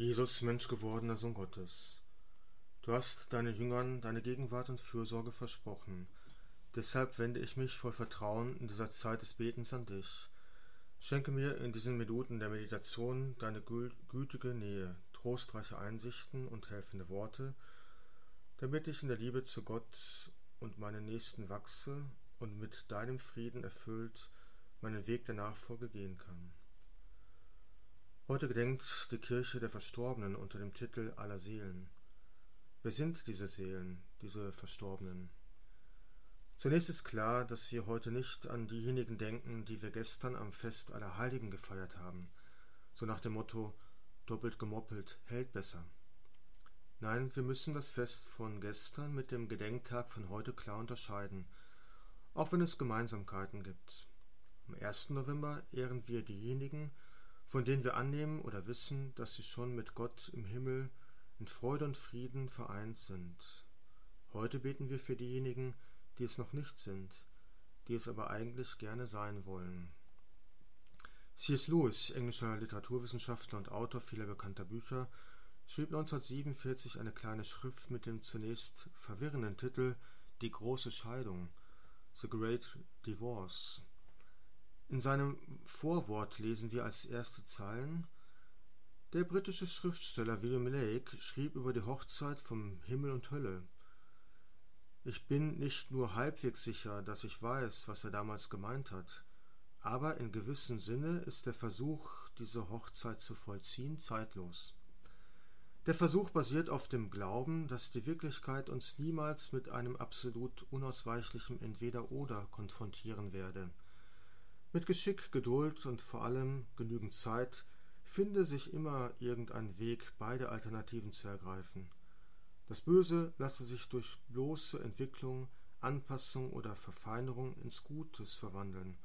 Jesus, menschgewordener Sohn Gottes, du hast deinen Jüngern deine Gegenwart und Fürsorge versprochen. Deshalb wende ich mich voll Vertrauen in dieser Zeit des Betens an dich. Schenke mir in diesen Minuten der Meditation deine gütige Nähe, trostreiche Einsichten und helfende Worte, damit ich in der Liebe zu Gott und meinen Nächsten wachse und mit deinem Frieden erfüllt meinen Weg der Nachfolge gehen kann. Heute gedenkt die Kirche der Verstorbenen unter dem Titel aller Seelen. Wer sind diese Seelen, diese Verstorbenen? Zunächst ist klar, dass wir heute nicht an diejenigen denken, die wir gestern am Fest aller Heiligen gefeiert haben, so nach dem Motto doppelt gemoppelt hält besser. Nein, wir müssen das Fest von gestern mit dem Gedenktag von heute klar unterscheiden, auch wenn es Gemeinsamkeiten gibt. Am 1. November ehren wir diejenigen, von denen wir annehmen oder wissen, dass sie schon mit Gott im Himmel in Freude und Frieden vereint sind. Heute beten wir für diejenigen, die es noch nicht sind, die es aber eigentlich gerne sein wollen. C.S. Lewis, englischer Literaturwissenschaftler und Autor vieler bekannter Bücher, schrieb 1947 eine kleine Schrift mit dem zunächst verwirrenden Titel Die große Scheidung, The Great Divorce. In seinem Vorwort lesen wir als erste Zeilen Der britische Schriftsteller William Lake schrieb über die Hochzeit vom Himmel und Hölle. Ich bin nicht nur halbwegs sicher, dass ich weiß, was er damals gemeint hat, aber in gewissem Sinne ist der Versuch, diese Hochzeit zu vollziehen, zeitlos. Der Versuch basiert auf dem Glauben, dass die Wirklichkeit uns niemals mit einem absolut unausweichlichen Entweder-Oder konfrontieren werde mit Geschick, Geduld und vor allem genügend Zeit finde sich immer irgendein Weg, beide Alternativen zu ergreifen. Das Böse lasse sich durch bloße Entwicklung, Anpassung oder Verfeinerung ins Gutes verwandeln,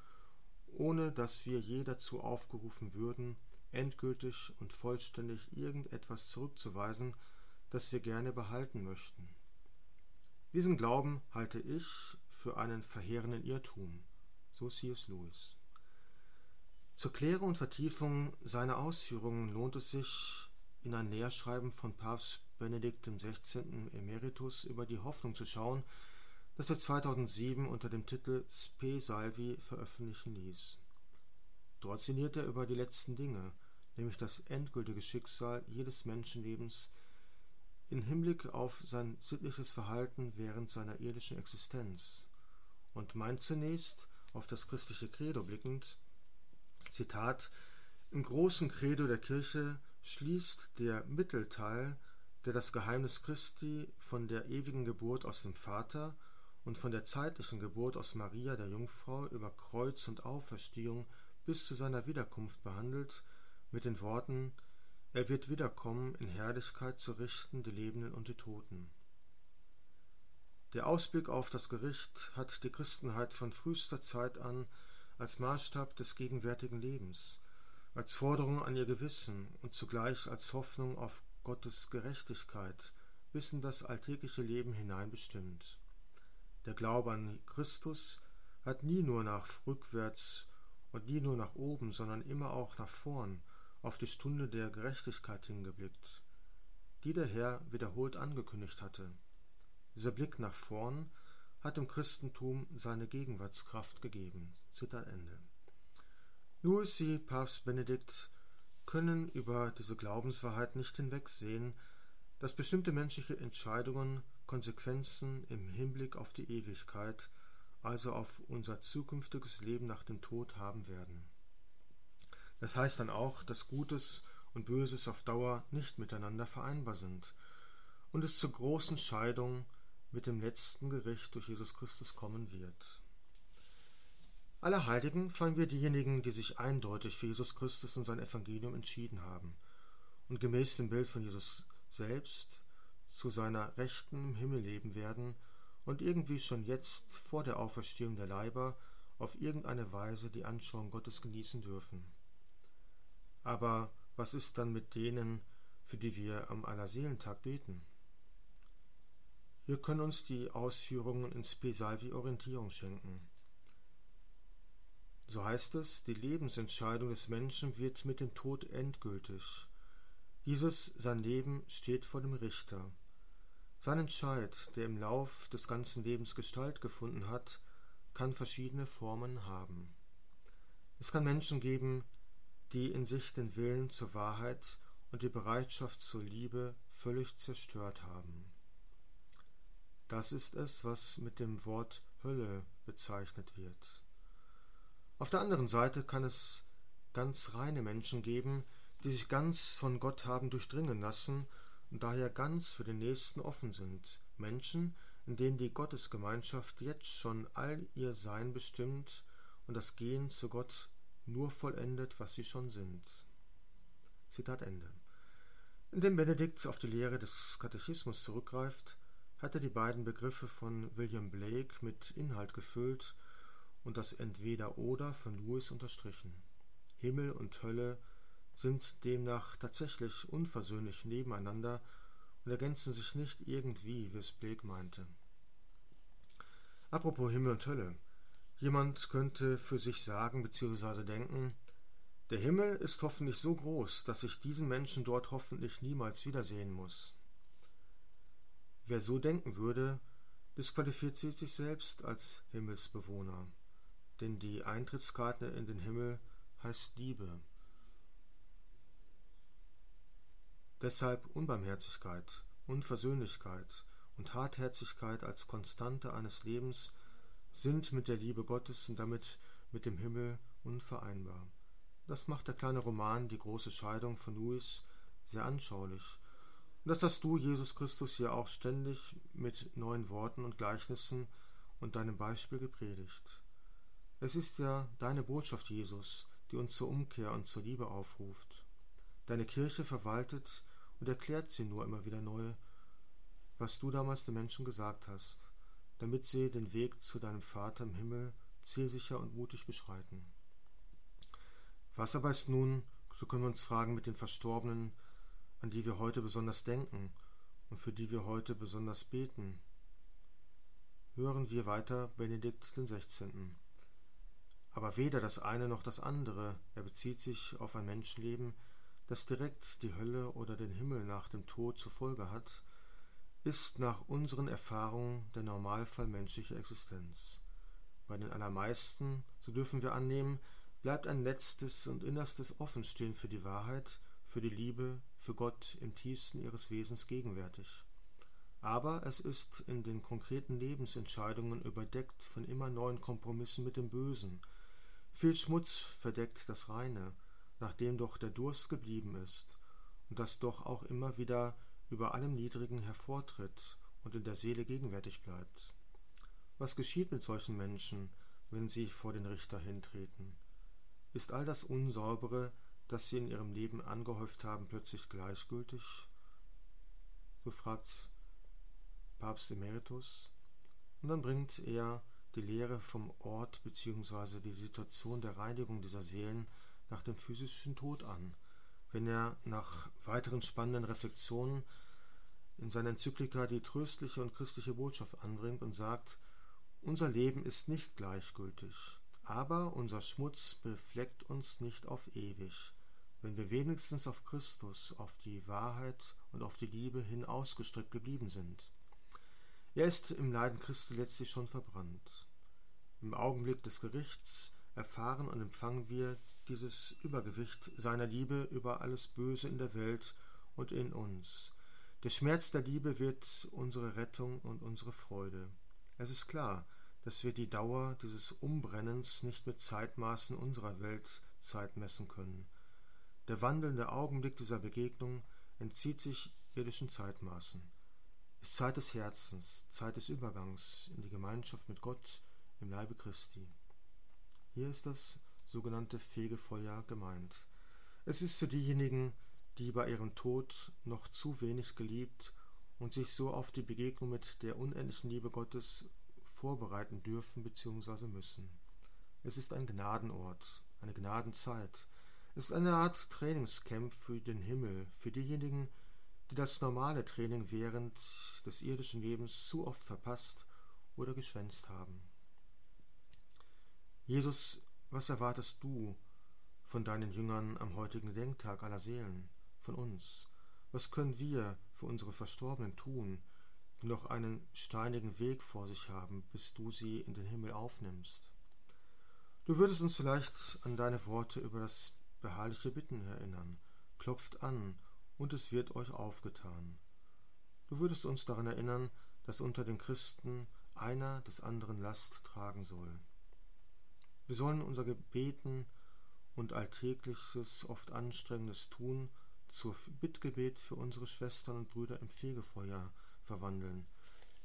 ohne dass wir je dazu aufgerufen würden, endgültig und vollständig irgendetwas zurückzuweisen, das wir gerne behalten möchten. Diesen Glauben halte ich für einen verheerenden Irrtum so C.S. Lewis. Zur Klärung und Vertiefung seiner Ausführungen lohnt es sich, in ein Lehrschreiben von Papst Benedikt XVI. Emeritus über die Hoffnung zu schauen, das er 2007 unter dem Titel Spe Salvi veröffentlichen ließ. Dort sinniert er über die letzten Dinge, nämlich das endgültige Schicksal jedes Menschenlebens in Hinblick auf sein sittliches Verhalten während seiner irdischen Existenz und meint zunächst auf das christliche Credo blickend: Zitat Im großen Credo der Kirche schließt der Mittelteil, der das Geheimnis Christi von der ewigen Geburt aus dem Vater und von der zeitlichen Geburt aus Maria der Jungfrau über Kreuz und Auferstehung bis zu seiner Wiederkunft behandelt, mit den Worten Er wird wiederkommen, in Herrlichkeit zu richten die Lebenden und die Toten. Der Ausblick auf das Gericht hat die Christenheit von frühester Zeit an als Maßstab des gegenwärtigen Lebens, als Forderung an ihr Gewissen und zugleich als Hoffnung auf Gottes Gerechtigkeit bis in das alltägliche Leben hinein bestimmt. Der Glaube an Christus hat nie nur nach rückwärts und nie nur nach oben, sondern immer auch nach vorn auf die Stunde der Gerechtigkeit hingeblickt, die der Herr wiederholt angekündigt hatte dieser Blick nach vorn hat dem Christentum seine Gegenwartskraft gegeben. Zitat Ende. Louis wie Papst Benedikt können über diese Glaubenswahrheit nicht hinwegsehen, dass bestimmte menschliche Entscheidungen Konsequenzen im Hinblick auf die Ewigkeit, also auf unser zukünftiges Leben nach dem Tod haben werden. Das heißt dann auch, dass Gutes und Böses auf Dauer nicht miteinander vereinbar sind und es zur großen Scheidung mit dem letzten Gericht durch Jesus Christus kommen wird. Aller Heiligen feiern wir diejenigen, die sich eindeutig für Jesus Christus und sein Evangelium entschieden haben und gemäß dem Bild von Jesus selbst zu seiner Rechten im Himmel leben werden und irgendwie schon jetzt vor der Auferstehung der Leiber auf irgendeine Weise die Anschauung Gottes genießen dürfen. Aber was ist dann mit denen, für die wir am Allerseelentag beten? Wir können uns die Ausführungen in Spe Salvi Orientierung schenken. So heißt es, die Lebensentscheidung des Menschen wird mit dem Tod endgültig. Dieses sein Leben steht vor dem Richter. Sein Entscheid, der im Lauf des ganzen Lebens Gestalt gefunden hat, kann verschiedene Formen haben. Es kann Menschen geben, die in sich den Willen zur Wahrheit und die Bereitschaft zur Liebe völlig zerstört haben. Das ist es, was mit dem Wort Hölle bezeichnet wird. Auf der anderen Seite kann es ganz reine Menschen geben, die sich ganz von Gott haben durchdringen lassen und daher ganz für den Nächsten offen sind. Menschen, in denen die Gottesgemeinschaft jetzt schon all ihr Sein bestimmt und das Gehen zu Gott nur vollendet, was sie schon sind. Zitat Ende. Indem Benedikt auf die Lehre des Katechismus zurückgreift, hat er die beiden Begriffe von William Blake mit Inhalt gefüllt und das Entweder-Oder von Lewis unterstrichen. Himmel und Hölle sind demnach tatsächlich unversöhnlich nebeneinander und ergänzen sich nicht irgendwie, wie es Blake meinte. Apropos Himmel und Hölle. Jemand könnte für sich sagen bzw. denken, der Himmel ist hoffentlich so groß, dass ich diesen Menschen dort hoffentlich niemals wiedersehen muss. Wer so denken würde, disqualifiziert sich selbst als Himmelsbewohner, denn die Eintrittskarte in den Himmel heißt Liebe. Deshalb Unbarmherzigkeit, Unversöhnlichkeit und Hartherzigkeit als Konstante eines Lebens sind mit der Liebe Gottes und damit mit dem Himmel unvereinbar. Das macht der kleine Roman Die große Scheidung von Louis sehr anschaulich. Und das hast du, Jesus Christus, hier auch ständig mit neuen Worten und Gleichnissen und deinem Beispiel gepredigt. Es ist ja deine Botschaft, Jesus, die uns zur Umkehr und zur Liebe aufruft. Deine Kirche verwaltet und erklärt sie nur immer wieder neu, was du damals den Menschen gesagt hast, damit sie den Weg zu deinem Vater im Himmel zielsicher und mutig beschreiten. Was aber ist nun, so können wir uns fragen, mit den Verstorbenen, an die wir heute besonders denken und für die wir heute besonders beten? Hören wir weiter Benedikt XVI. Aber weder das eine noch das andere, er bezieht sich auf ein Menschenleben, das direkt die Hölle oder den Himmel nach dem Tod zur Folge hat, ist nach unseren Erfahrungen der Normalfall menschlicher Existenz. Bei den allermeisten, so dürfen wir annehmen, bleibt ein letztes und innerstes Offenstehen für die Wahrheit, für die Liebe, für Gott im tiefsten ihres Wesens gegenwärtig. Aber es ist in den konkreten Lebensentscheidungen überdeckt von immer neuen Kompromissen mit dem Bösen. Viel Schmutz verdeckt das Reine, nachdem doch der Durst geblieben ist und das doch auch immer wieder über allem Niedrigen hervortritt und in der Seele gegenwärtig bleibt. Was geschieht mit solchen Menschen, wenn sie vor den Richter hintreten? Ist all das Unsaubere, das sie in ihrem Leben angehäuft haben, plötzlich gleichgültig? So fragt Papst Emeritus. Und dann bringt er die Lehre vom Ort bzw. die Situation der Reinigung dieser Seelen nach dem physischen Tod an, wenn er nach weiteren spannenden Reflexionen in seiner Enzyklika die tröstliche und christliche Botschaft anbringt und sagt, unser Leben ist nicht gleichgültig, aber unser Schmutz befleckt uns nicht auf ewig, wenn wir wenigstens auf Christus, auf die Wahrheit und auf die Liebe hin ausgestreckt geblieben sind. Er ist im Leiden Christi letztlich schon verbrannt. Im Augenblick des Gerichts erfahren und empfangen wir dieses Übergewicht seiner Liebe über alles Böse in der Welt und in uns. Der Schmerz der Liebe wird unsere Rettung und unsere Freude. Es ist klar, dass wir die Dauer dieses Umbrennens nicht mit Zeitmaßen unserer Weltzeit messen können. Der wandelnde Augenblick dieser Begegnung entzieht sich irdischen Zeitmaßen, ist Zeit des Herzens, Zeit des Übergangs in die Gemeinschaft mit Gott im Leibe Christi. Hier ist das sogenannte Fegefeuer gemeint. Es ist für diejenigen, die bei ihrem Tod noch zu wenig geliebt und sich so auf die Begegnung mit der unendlichen Liebe Gottes vorbereiten dürfen bzw. müssen. Es ist ein Gnadenort, eine Gnadenzeit. Es ist eine Art Trainingscamp für den Himmel, für diejenigen, die das normale Training während des irdischen Lebens zu oft verpasst oder geschwänzt haben. Jesus, was erwartest du von deinen Jüngern am heutigen Denktag aller Seelen, von uns? Was können wir für unsere Verstorbenen tun, die noch einen steinigen Weg vor sich haben, bis du sie in den Himmel aufnimmst? Du würdest uns vielleicht an deine Worte über das beharrliche Bitten erinnern. Klopft an, und es wird euch aufgetan. Du würdest uns daran erinnern, dass unter den Christen einer des anderen Last tragen soll. Wir sollen unser Gebeten und alltägliches, oft anstrengendes Tun zur Bittgebet für unsere Schwestern und Brüder im Fegefeuer verwandeln,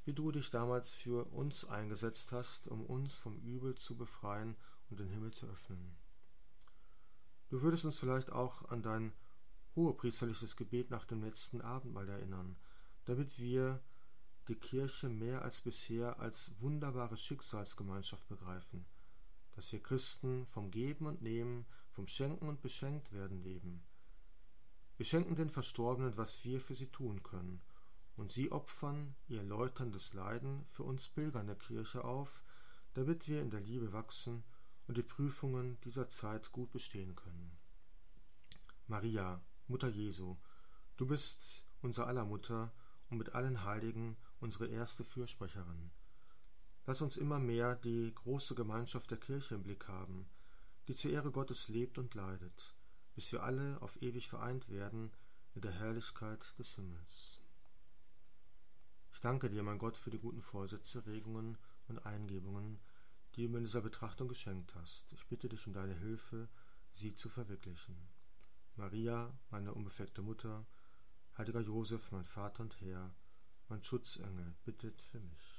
wie du dich damals für uns eingesetzt hast, um uns vom Übel zu befreien und den Himmel zu öffnen. Du würdest uns vielleicht auch an dein hohepriesterliches Gebet nach dem letzten Abendmahl erinnern, damit wir die Kirche mehr als bisher als wunderbare Schicksalsgemeinschaft begreifen, dass wir Christen vom Geben und Nehmen, vom Schenken und Beschenkt werden leben. Wir schenken den Verstorbenen, was wir für sie tun können, und sie opfern ihr läuterndes Leiden für uns Pilger in der Kirche auf, damit wir in der Liebe wachsen und die Prüfungen dieser Zeit gut bestehen können. Maria, Mutter Jesu, du bist unser aller Mutter und mit allen Heiligen unsere erste Fürsprecherin. Lass uns immer mehr die große Gemeinschaft der Kirche im Blick haben, die zur Ehre Gottes lebt und leidet, bis wir alle auf ewig vereint werden in der Herrlichkeit des Himmels. Ich danke dir, mein Gott, für die guten Vorsätze, Regungen und Eingebungen, die du mir in dieser Betrachtung geschenkt hast. Ich bitte dich um deine Hilfe, sie zu verwirklichen. Maria, meine unbefleckte Mutter, heiliger Josef, mein Vater und Herr, mein Schutzengel, bittet für mich.